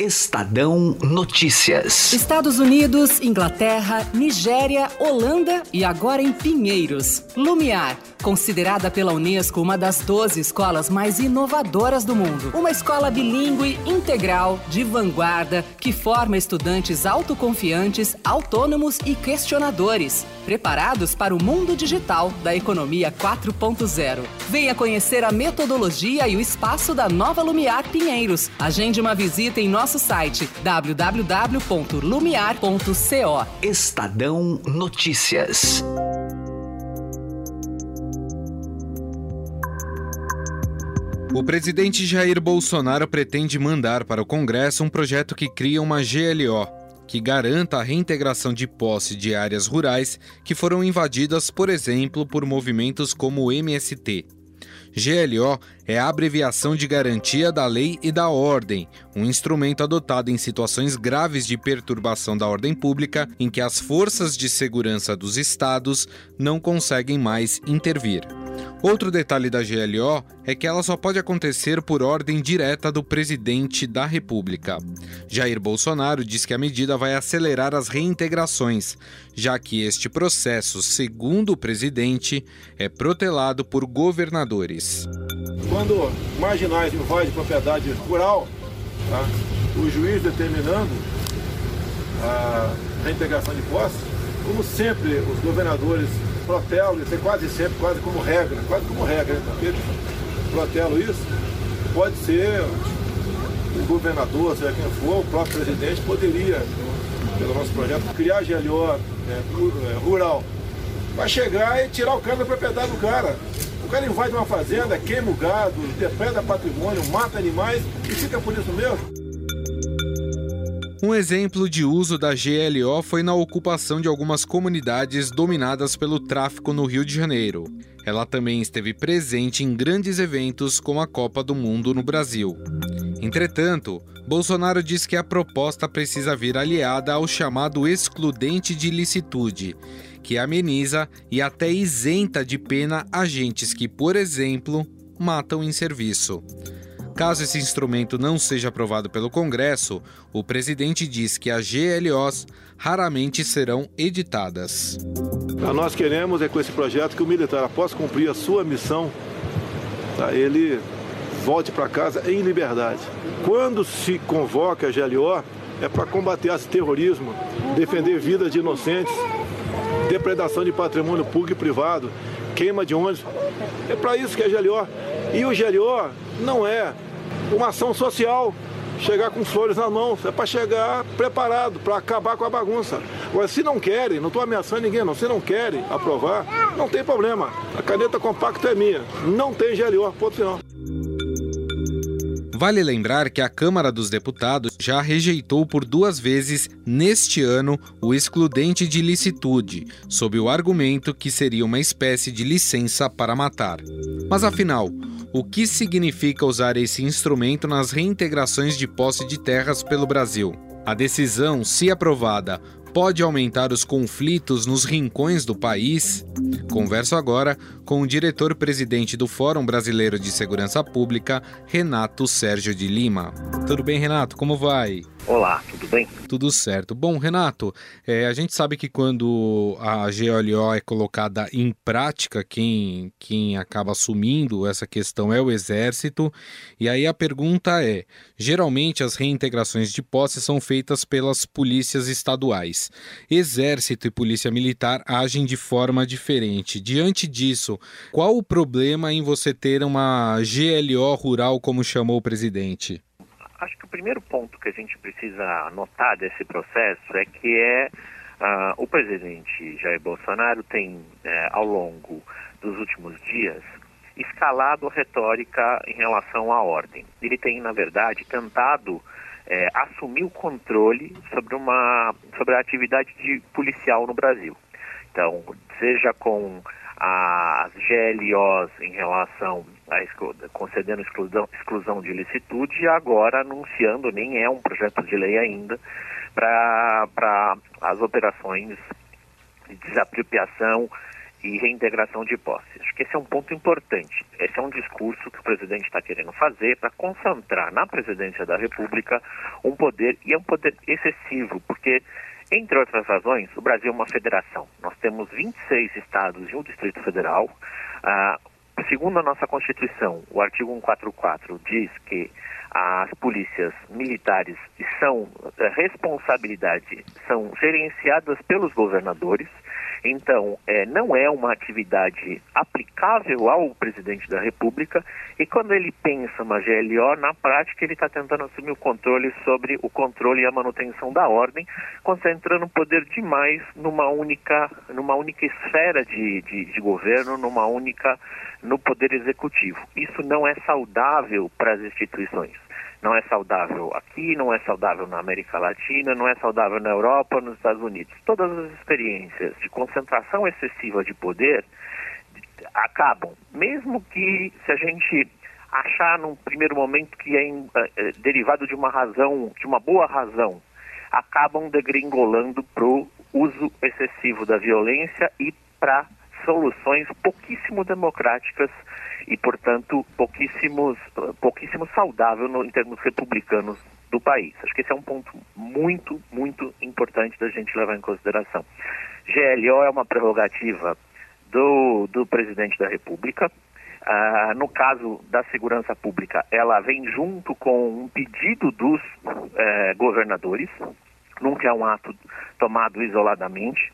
Estadão Notícias. Estados Unidos, Inglaterra, Nigéria, Holanda e agora em Pinheiros. Lumiar, considerada pela Unesco uma das 12 escolas mais inovadoras do mundo. Uma escola bilíngue, integral, de vanguarda, que forma estudantes autoconfiantes, autônomos e questionadores, preparados para o mundo digital da economia 4.0. Venha conhecer a metodologia e o espaço da nova Lumiar Pinheiros. Agende uma visita em nosso site www.lumiar.co. Estadão Notícias. O presidente Jair Bolsonaro pretende mandar para o Congresso um projeto que cria uma GLO, que garanta a reintegração de posse de áreas rurais que foram invadidas, por exemplo, por movimentos como o MST. GLO é a abreviação de Garantia da Lei e da Ordem, um instrumento adotado em situações graves de perturbação da ordem pública em que as forças de segurança dos estados não conseguem mais intervir. Outro detalhe da GLO é que ela só pode acontecer por ordem direta do presidente da República. Jair Bolsonaro diz que a medida vai acelerar as reintegrações, já que este processo, segundo o presidente, é protelado por governadores. Quando marginais invadem propriedade rural, tá? o juiz determinando a reintegração de posse, como sempre os governadores protelo, isso é quase sempre, quase como regra, quase como regra, né? porque protelo isso, pode ser o governador, seja quem for, o próprio presidente poderia, pelo nosso projeto, criar GLO né, é, rural, para chegar e tirar o cara da propriedade do cara. O cara invade uma fazenda, queima o gado, depreda patrimônio, mata animais e fica por isso mesmo. Um exemplo de uso da GLO foi na ocupação de algumas comunidades dominadas pelo tráfico no Rio de Janeiro. Ela também esteve presente em grandes eventos como a Copa do Mundo no Brasil. Entretanto, Bolsonaro diz que a proposta precisa vir aliada ao chamado excludente de licitude, que ameniza e até isenta de pena agentes que, por exemplo, matam em serviço. Caso esse instrumento não seja aprovado pelo Congresso, o presidente diz que as GLOs raramente serão editadas. Nós queremos é com esse projeto que o militar, após cumprir a sua missão, tá, ele volte para casa em liberdade. Quando se convoca a GLO, é para combater esse terrorismo, defender vidas de inocentes, depredação de patrimônio público e privado, queima de ônibus. É para isso que é GLO. E o GLO não é uma ação social chegar com flores na mão, é para chegar preparado, para acabar com a bagunça. Agora, se não querem, não estou ameaçando ninguém, não, se não querem aprovar, não tem problema. A caneta compacta é minha, não tem GLO, ponto final. Vale lembrar que a Câmara dos Deputados já rejeitou por duas vezes neste ano o excludente de licitude, sob o argumento que seria uma espécie de licença para matar. Mas afinal, o que significa usar esse instrumento nas reintegrações de posse de terras pelo Brasil? A decisão, se aprovada, pode aumentar os conflitos nos rincões do país? Converso agora com o diretor-presidente do Fórum Brasileiro de Segurança Pública, Renato Sérgio de Lima. Tudo bem, Renato? Como vai? Olá, tudo bem? Tudo certo. Bom, Renato, é, a gente sabe que quando a GLO é colocada em prática, quem, quem acaba assumindo essa questão é o Exército. E aí a pergunta é: geralmente as reintegrações de posse são feitas pelas polícias estaduais. Exército e Polícia Militar agem de forma diferente. Diante disso, qual o problema em você ter uma GLO rural, como chamou o presidente? Acho que o primeiro ponto que a gente precisa notar desse processo é que é uh, o presidente Jair Bolsonaro tem, uh, ao longo dos últimos dias, escalado a retórica em relação à ordem. Ele tem, na verdade, tentado uh, assumir o controle sobre, uma, sobre a atividade de policial no Brasil. Então, seja com as GLOs em relação a concedendo exclusão, exclusão de licitude e agora anunciando, nem é um projeto de lei ainda, para as operações de desapropriação e reintegração de posse. Acho que esse é um ponto importante. Esse é um discurso que o presidente está querendo fazer para concentrar na presidência da República um poder, e é um poder excessivo, porque, entre outras razões, o Brasil é uma federação. Nós temos 26 estados e um Distrito Federal. Ah, segundo a nossa Constituição, o artigo 144 diz que as polícias militares são eh, responsabilidade, são gerenciadas pelos governadores então, é, não é uma atividade aplicável ao presidente da República e quando ele pensa uma GLO, na prática ele está tentando assumir o controle sobre o controle e a manutenção da ordem, concentrando poder demais numa única, numa única esfera de, de, de governo, numa única, no poder executivo. Isso não é saudável para as instituições não é saudável aqui, não é saudável na América Latina, não é saudável na Europa, nos Estados Unidos. Todas as experiências de concentração excessiva de poder acabam, mesmo que se a gente achar num primeiro momento que é, é derivado de uma razão, de uma boa razão, acabam degringolando para o uso excessivo da violência e para soluções pouquíssimo democráticas e, portanto, pouquíssimos, pouquíssimo saudável no, em termos republicanos do país. Acho que esse é um ponto muito, muito importante da gente levar em consideração. GLO é uma prerrogativa do, do presidente da República. Ah, no caso da segurança pública, ela vem junto com um pedido dos eh, governadores, nunca é um ato tomado isoladamente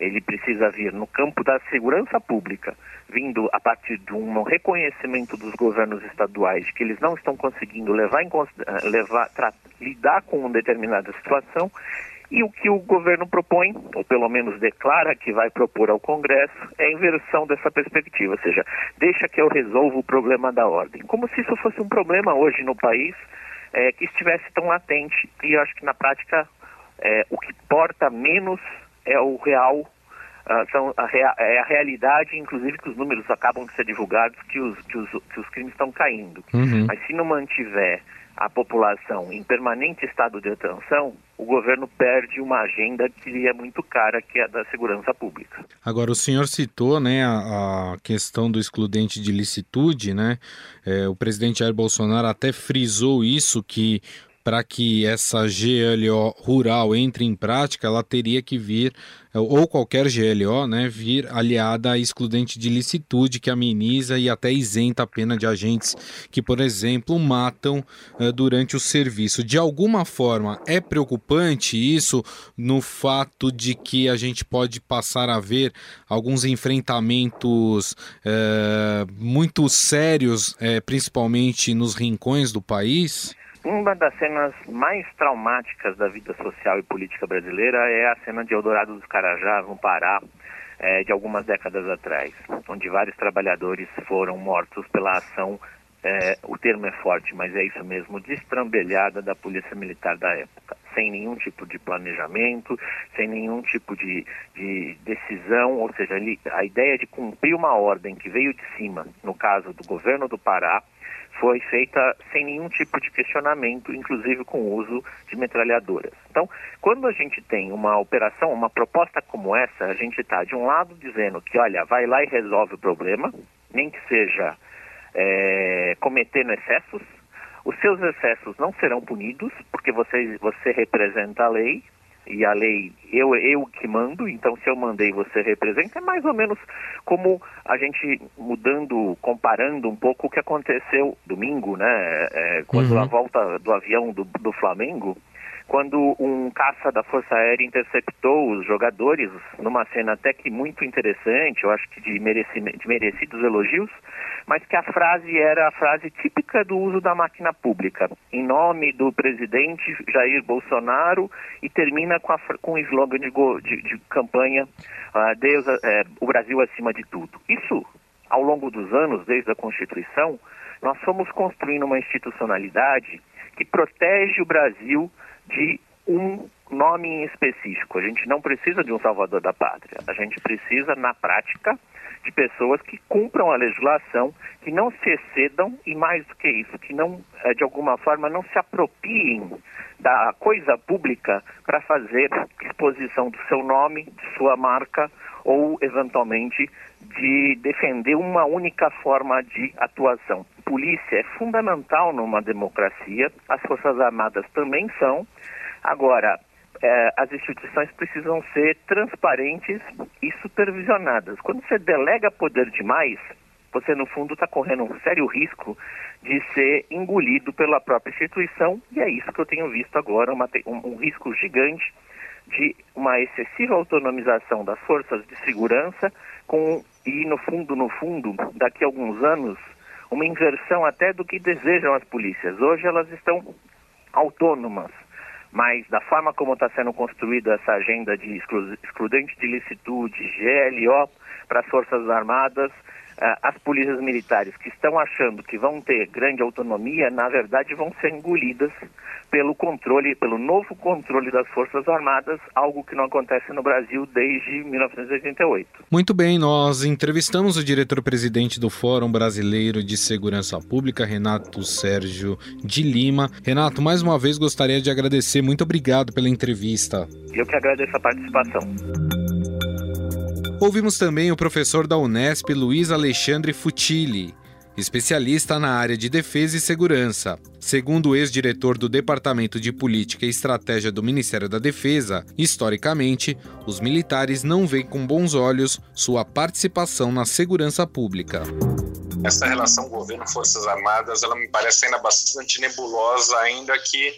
ele precisa vir no campo da segurança pública, vindo a partir de um reconhecimento dos governos estaduais que eles não estão conseguindo levar eh, levar, tra, lidar com uma determinada situação, e o que o governo propõe, ou pelo menos declara que vai propor ao Congresso, é a inversão dessa perspectiva, ou seja, deixa que eu resolva o problema da ordem. Como se isso fosse um problema hoje no país é, que estivesse tão latente, e eu acho que na prática é, o que porta menos é o real, uh, são a, rea, é a realidade, inclusive que os números acabam de ser divulgados, que os, que os, que os crimes estão caindo. Uhum. Mas se não mantiver a população em permanente estado de atenção, o governo perde uma agenda que é muito cara, que é a da segurança pública. Agora, o senhor citou né, a, a questão do excludente de licitude, né? É, o presidente Jair Bolsonaro até frisou isso, que para que essa GLO rural entre em prática, ela teria que vir, ou qualquer GLO, né, vir aliada a excludente de licitude que ameniza e até isenta a pena de agentes que, por exemplo, matam uh, durante o serviço. De alguma forma, é preocupante isso no fato de que a gente pode passar a ver alguns enfrentamentos uh, muito sérios, uh, principalmente nos rincões do país? Uma das cenas mais traumáticas da vida social e política brasileira é a cena de Eldorado dos Carajás, no Pará, é, de algumas décadas atrás, onde vários trabalhadores foram mortos pela ação, é, o termo é forte, mas é isso mesmo, destrambelhada da polícia militar da época, sem nenhum tipo de planejamento, sem nenhum tipo de, de decisão, ou seja, a ideia de cumprir uma ordem que veio de cima, no caso do governo do Pará, foi feita sem nenhum tipo de questionamento, inclusive com o uso de metralhadoras. Então, quando a gente tem uma operação, uma proposta como essa, a gente está, de um lado, dizendo que, olha, vai lá e resolve o problema, nem que seja é, cometendo excessos, os seus excessos não serão punidos, porque você, você representa a lei, e a lei eu eu que mando, então se eu mandei você representa, é mais ou menos como a gente mudando, comparando um pouco o que aconteceu domingo, né? É, quando uhum. a volta do avião do, do Flamengo, quando um caça da Força Aérea interceptou os jogadores, numa cena até que muito interessante, eu acho que de, de merecidos elogios, mas que a frase era a frase típica do uso da máquina pública, em nome do presidente Jair Bolsonaro, e termina com, a, com o slogan de, de, de campanha uh, Deus, uh, o Brasil acima de tudo. Isso, ao longo dos anos, desde a Constituição, nós fomos construindo uma institucionalidade que protege o Brasil de um nome em específico. A gente não precisa de um salvador da pátria. A gente precisa, na prática, de pessoas que cumpram a legislação, que não se excedam e, mais do que isso, que não, eh, de alguma forma, não se apropiem da coisa pública para fazer exposição do seu nome, de sua marca ou, eventualmente, de defender uma única forma de atuação. Polícia é fundamental numa democracia, as Forças Armadas também são. Agora, eh, as instituições precisam ser transparentes e supervisionadas. Quando você delega poder demais, você, no fundo, está correndo um sério risco de ser engolido pela própria instituição, e é isso que eu tenho visto agora, uma, um, um risco gigante de uma excessiva autonomização das forças de segurança com e no fundo, no fundo, daqui a alguns anos, uma inversão até do que desejam as polícias. Hoje elas estão autônomas, mas da forma como está sendo construída essa agenda de excludente de licitude, GLO para as Forças Armadas, ah, as polícias militares que estão achando que vão ter grande autonomia, na verdade vão ser engolidas pelo controle, pelo novo controle das Forças Armadas, algo que não acontece no Brasil desde 1988. Muito bem, nós entrevistamos o diretor-presidente do Fórum Brasileiro de Segurança Pública, Renato Sérgio de Lima. Renato, mais uma vez gostaria de agradecer, muito obrigado pela entrevista. Eu que agradeço a participação. Ouvimos também o professor da Unesp, Luiz Alexandre Futilli, especialista na área de defesa e segurança. Segundo o ex-diretor do Departamento de Política e Estratégia do Ministério da Defesa, historicamente, os militares não veem com bons olhos sua participação na segurança pública. Essa relação governo-forças armadas, ela me parece ainda bastante nebulosa, ainda que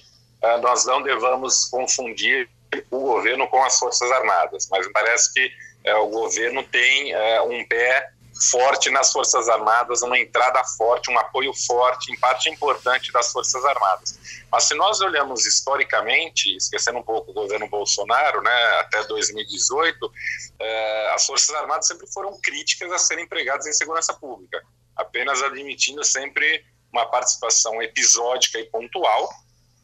uh, nós não devamos confundir o governo com as forças armadas, mas me parece que o governo tem é, um pé forte nas Forças Armadas, uma entrada forte, um apoio forte, em parte importante das Forças Armadas. Mas se nós olhamos historicamente, esquecendo um pouco o governo Bolsonaro, né, até 2018, é, as Forças Armadas sempre foram críticas a serem empregadas em segurança pública, apenas admitindo sempre uma participação episódica e pontual,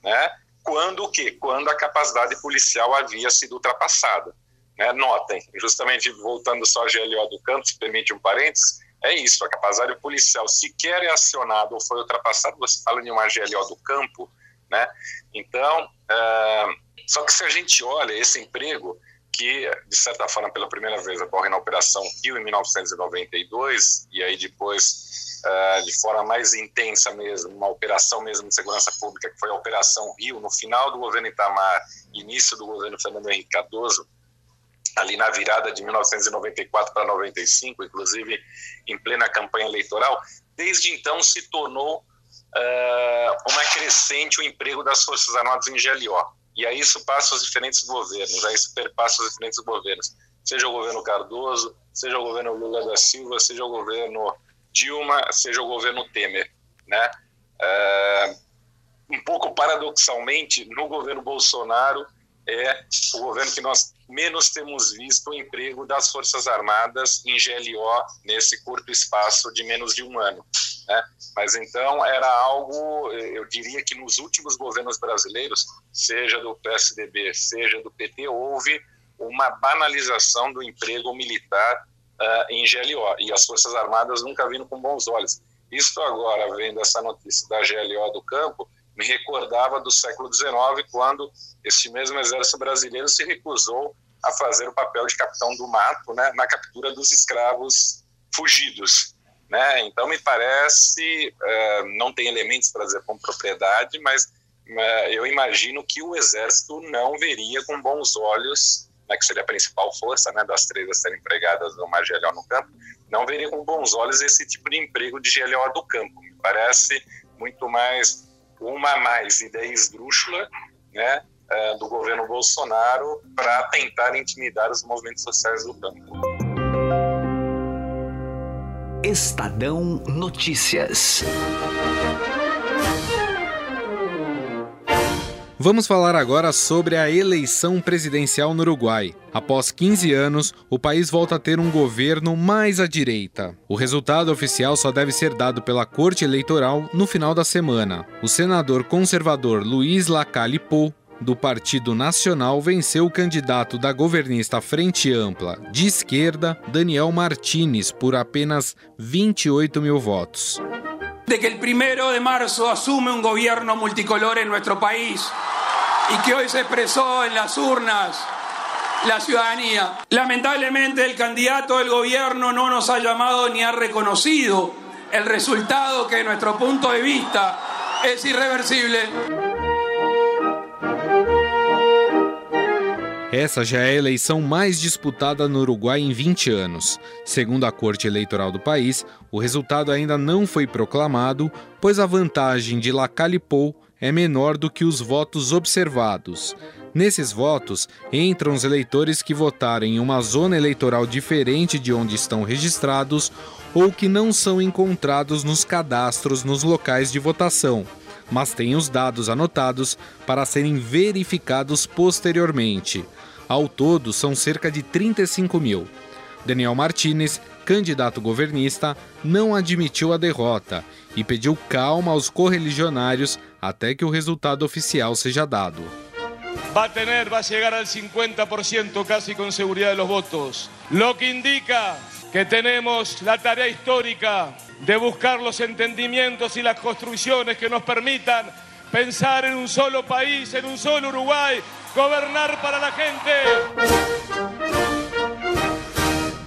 né, quando o quê? Quando a capacidade policial havia sido ultrapassada. Né? Notem, justamente voltando só a GLO do campo, se permite um parênteses, é isso, a capacidade policial sequer é acionada ou foi ultrapassada, você fala de uma GLO do campo, né? Então, uh, só que se a gente olha esse emprego, que de certa forma pela primeira vez ocorre na Operação Rio em 1992, e aí depois uh, de forma mais intensa mesmo, uma operação mesmo de segurança pública, que foi a Operação Rio, no final do governo Itamar, início do governo Fernando Henrique Cardoso, ali na virada de 1994 para 95, inclusive em plena campanha eleitoral, desde então se tornou uh, uma crescente o emprego das Forças Armadas em GLO. E aí isso passa os diferentes governos, aí isso perpassa os diferentes governos, seja o governo Cardoso, seja o governo Lula da Silva, seja o governo Dilma, seja o governo Temer, né? Uh, um pouco paradoxalmente, no governo Bolsonaro, é o governo que nós menos temos visto o emprego das Forças Armadas em GLO nesse curto espaço de menos de um ano. Né? Mas então era algo, eu diria que nos últimos governos brasileiros, seja do PSDB, seja do PT, houve uma banalização do emprego militar uh, em GLO e as Forças Armadas nunca viram com bons olhos. Isto agora, vendo essa notícia da GLO do campo, me recordava do século XIX, quando este mesmo exército brasileiro se recusou a fazer o papel de capitão do mato né, na captura dos escravos fugidos. Né? Então, me parece, uh, não tem elementos para dizer com propriedade, mas uh, eu imagino que o exército não veria com bons olhos, né, que seria a principal força né, das três a serem empregadas no GLO no campo, não veria com bons olhos esse tipo de emprego de GLO do campo. Me parece muito mais uma mais ideia esdrúxula, né, uh, do governo Bolsonaro para tentar intimidar os movimentos sociais do campo. Estadão Notícias. Vamos falar agora sobre a eleição presidencial no Uruguai. Após 15 anos, o país volta a ter um governo mais à direita. O resultado oficial só deve ser dado pela Corte Eleitoral no final da semana. O senador conservador Luiz Lacalle Pou do Partido Nacional venceu o candidato da governista Frente Ampla de esquerda, Daniel Martínez, por apenas 28 mil votos. De que el primero de marzo asume un gobierno multicolor en nuestro país y que hoy se expresó en las urnas la ciudadanía. Lamentablemente el candidato del gobierno no nos ha llamado ni ha reconocido el resultado que de nuestro punto de vista es irreversible. Essa já é a eleição mais disputada no Uruguai em 20 anos. Segundo a Corte Eleitoral do país, o resultado ainda não foi proclamado, pois a vantagem de Lacalipou é menor do que os votos observados. Nesses votos entram os eleitores que votaram em uma zona eleitoral diferente de onde estão registrados ou que não são encontrados nos cadastros nos locais de votação, mas têm os dados anotados para serem verificados posteriormente. Ao todo, são cerca de 35 mil. Daniel Martinez, candidato governista, não admitiu a derrota e pediu calma aos correligionários até que o resultado oficial seja dado. Va a tener, va a llegar al 50% casi con seguridad de los votos, lo que indica que tenemos la tarea histórica de buscar los entendimientos y las construcciones que nos permitan pensar en un solo país, en un solo Uruguay, governar para a gente.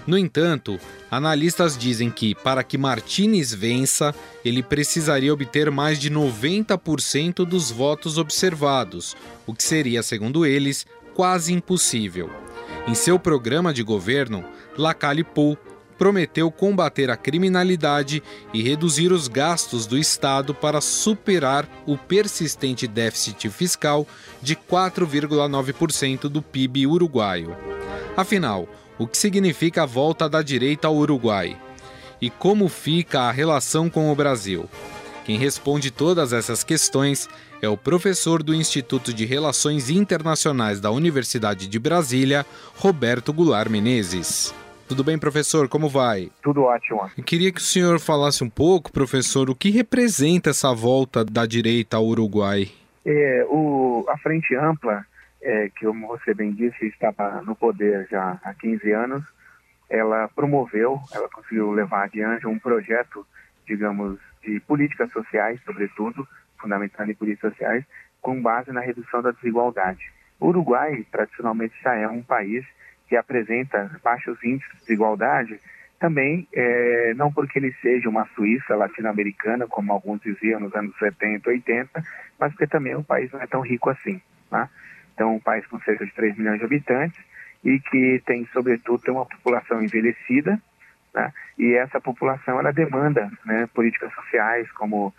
No entanto, analistas dizem que, para que Martinez vença, ele precisaria obter mais de 90% dos votos observados, o que seria, segundo eles, quase impossível. Em seu programa de governo, Lacalle Pou prometeu combater a criminalidade e reduzir os gastos do Estado para superar o persistente déficit fiscal de 4,9% do PIB uruguaio. Afinal, o que significa a volta da direita ao Uruguai? E como fica a relação com o Brasil? Quem responde todas essas questões é o professor do Instituto de Relações Internacionais da Universidade de Brasília, Roberto Goulart Menezes. Tudo bem, professor? Como vai? Tudo ótimo. Eu queria que o senhor falasse um pouco, professor, o que representa essa volta da direita ao Uruguai? É, o, a Frente Ampla, é, que como você bem disse, estava no poder já há 15 anos, ela promoveu, ela conseguiu levar adiante um projeto, digamos, de políticas sociais, sobretudo, fundamentado em políticas sociais, com base na redução da desigualdade. O Uruguai, tradicionalmente, já é um país que apresenta baixos índices de desigualdade, também é, não porque ele seja uma Suíça latino-americana, como alguns diziam nos anos 70, 80, mas porque também o país não é tão rico assim. Né? Então, um país com cerca de 3 milhões de habitantes e que tem, sobretudo, tem uma população envelhecida, né? e essa população ela demanda né, políticas sociais, como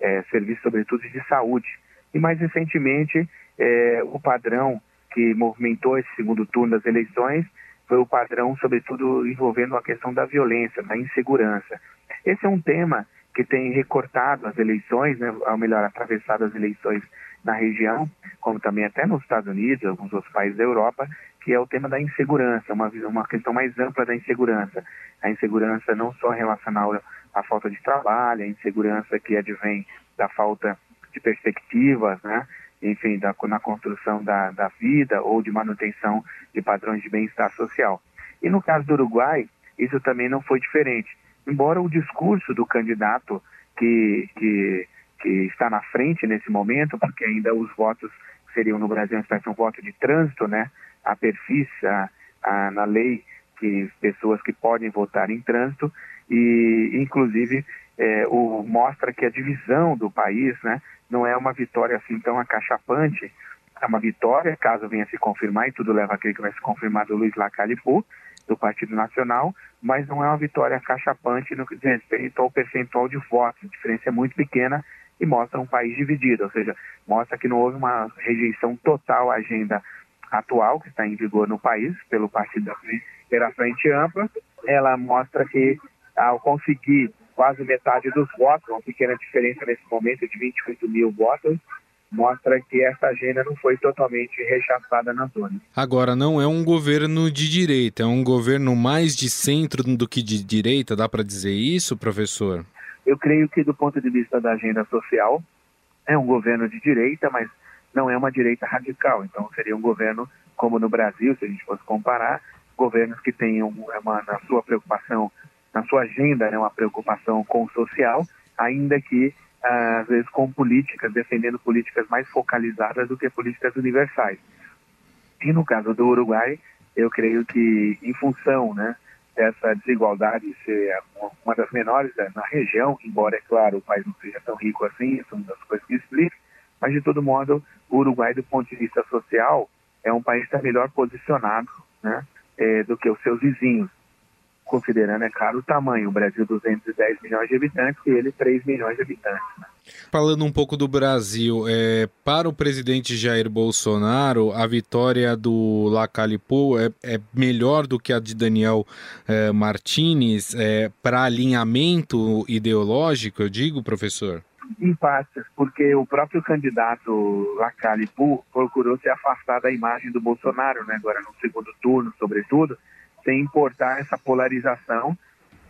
é, serviços, sobretudo, de saúde. E mais recentemente, é, o padrão que movimentou esse segundo turno das eleições foi o padrão, sobretudo envolvendo a questão da violência, da insegurança. Esse é um tema que tem recortado as eleições, né, ou melhor, atravessado as eleições na região, como também até nos Estados Unidos, alguns outros países da Europa, que é o tema da insegurança, uma, uma questão mais ampla da insegurança. A insegurança não só relacionada à falta de trabalho, a insegurança que advém da falta de perspectivas, né? Enfim, da, na construção da, da vida ou de manutenção de padrões de bem-estar social. E no caso do Uruguai, isso também não foi diferente. Embora o discurso do candidato que, que, que está na frente nesse momento, porque ainda os votos seriam no Brasil uma espécie de um voto de trânsito, né? A perfis, a, a, na lei, que pessoas que podem votar em trânsito, e inclusive é, o, mostra que a divisão do país, né? não é uma vitória assim tão acachapante. É uma vitória, caso venha se confirmar, e tudo leva a crer que vai se confirmar do Luiz Lacalle Pou, do Partido Nacional, mas não é uma vitória acachapante no que diz respeito ao percentual de votos. A diferença é muito pequena e mostra um país dividido, ou seja, mostra que não houve uma rejeição total à agenda atual que está em vigor no país pelo Partido pela Frente Ampla. Ela mostra que ao conseguir quase metade dos votos, uma pequena diferença nesse momento de 28 mil votos, mostra que essa agenda não foi totalmente rechaçada na zona. Agora, não é um governo de direita, é um governo mais de centro do que de direita, dá para dizer isso, professor? Eu creio que, do ponto de vista da agenda social, é um governo de direita, mas não é uma direita radical. Então, seria um governo, como no Brasil, se a gente fosse comparar, governos que tenham uma, na sua preocupação na sua agenda né, uma preocupação com o social, ainda que às vezes com políticas, defendendo políticas mais focalizadas do que políticas universais. E no caso do Uruguai, eu creio que em função né, dessa desigualdade ser uma das menores na região, embora, é claro, o país não seja tão rico assim, isso é uma das coisas que explica, mas de todo modo, o Uruguai, do ponto de vista social, é um país que está melhor posicionado né, é, do que os seus vizinhos considerando, é claro, o tamanho. O Brasil, 210 milhões de habitantes e ele, 3 milhões de habitantes. Né? Falando um pouco do Brasil, é, para o presidente Jair Bolsonaro, a vitória do Lacalipu é, é melhor do que a de Daniel é, Martinez é, para alinhamento ideológico, eu digo, professor? Em partes, porque o próprio candidato Lacalipu procurou se afastar da imagem do Bolsonaro, né, agora no segundo turno, sobretudo, sem importar essa polarização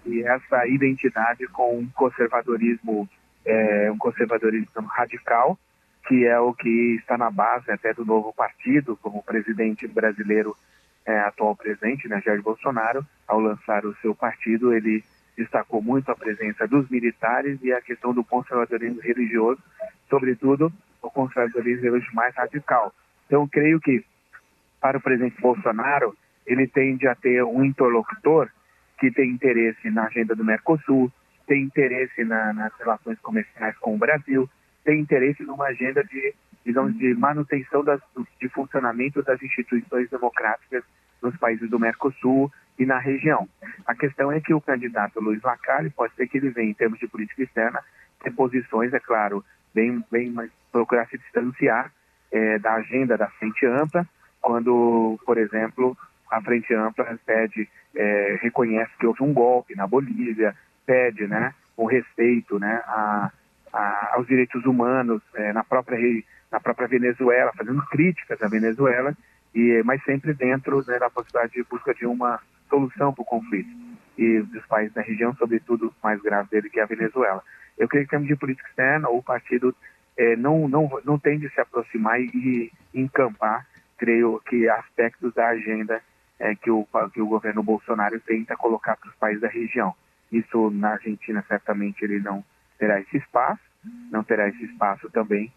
e essa identidade com um conservadorismo, é, um conservadorismo radical, que é o que está na base até do novo partido, como o presidente brasileiro é, atual presidente, né, Jair Bolsonaro, ao lançar o seu partido, ele destacou muito a presença dos militares e a questão do conservadorismo religioso, sobretudo o conservadorismo religioso mais radical. Então, creio que para o presidente Bolsonaro, ele tende a ter um interlocutor que tem interesse na agenda do Mercosul, tem interesse na, nas relações comerciais com o Brasil, tem interesse numa agenda de, digamos, de manutenção das, de funcionamento das instituições democráticas nos países do Mercosul e na região. A questão é que o candidato Luiz Lacalle pode ser que ele venha, em termos de política externa, ter posições, é claro, bem, bem procurar se distanciar é, da agenda da frente ampla, quando, por exemplo, a Frente Ampla pede, é, reconhece que houve um golpe na Bolívia, pede né, o respeito né, a, a, aos direitos humanos é, na, própria, na própria Venezuela, fazendo críticas à Venezuela, e, mas sempre dentro né, da possibilidade de busca de uma solução para o conflito e dos países da região, sobretudo mais grave dele, que é a Venezuela. Eu creio que, em termos de política externa, o partido é, não, não, não tende a se aproximar e, e encampar, creio que, aspectos da agenda é, que, o, que o governo Bolsonaro tenta colocar para os países da região. Isso na Argentina certamente ele não terá esse espaço, não terá esse espaço também,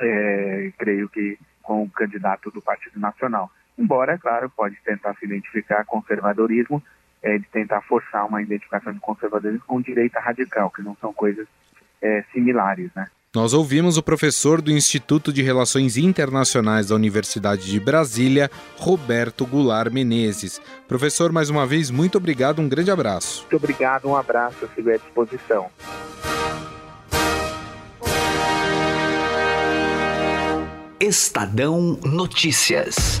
é, creio que com o candidato do Partido Nacional. Embora, é claro, pode tentar se identificar conservadorismo, é, de tentar forçar uma identificação de conservadorismo com direita radical, que não são coisas é, similares, né? Nós ouvimos o professor do Instituto de Relações Internacionais da Universidade de Brasília, Roberto Goulart Menezes. Professor, mais uma vez, muito obrigado, um grande abraço. Muito obrigado, um abraço, eu fico à disposição. Estadão Notícias.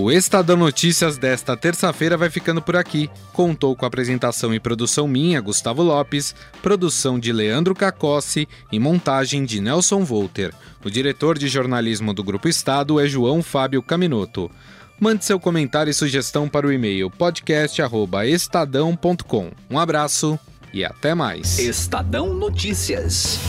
O Estadão Notícias desta terça-feira vai ficando por aqui. Contou com apresentação e produção minha, Gustavo Lopes, produção de Leandro Cacossi e montagem de Nelson Volter. O diretor de jornalismo do Grupo Estado é João Fábio Caminoto. Mande seu comentário e sugestão para o e-mail podcast@estadão.com. Um abraço e até mais. Estadão Notícias.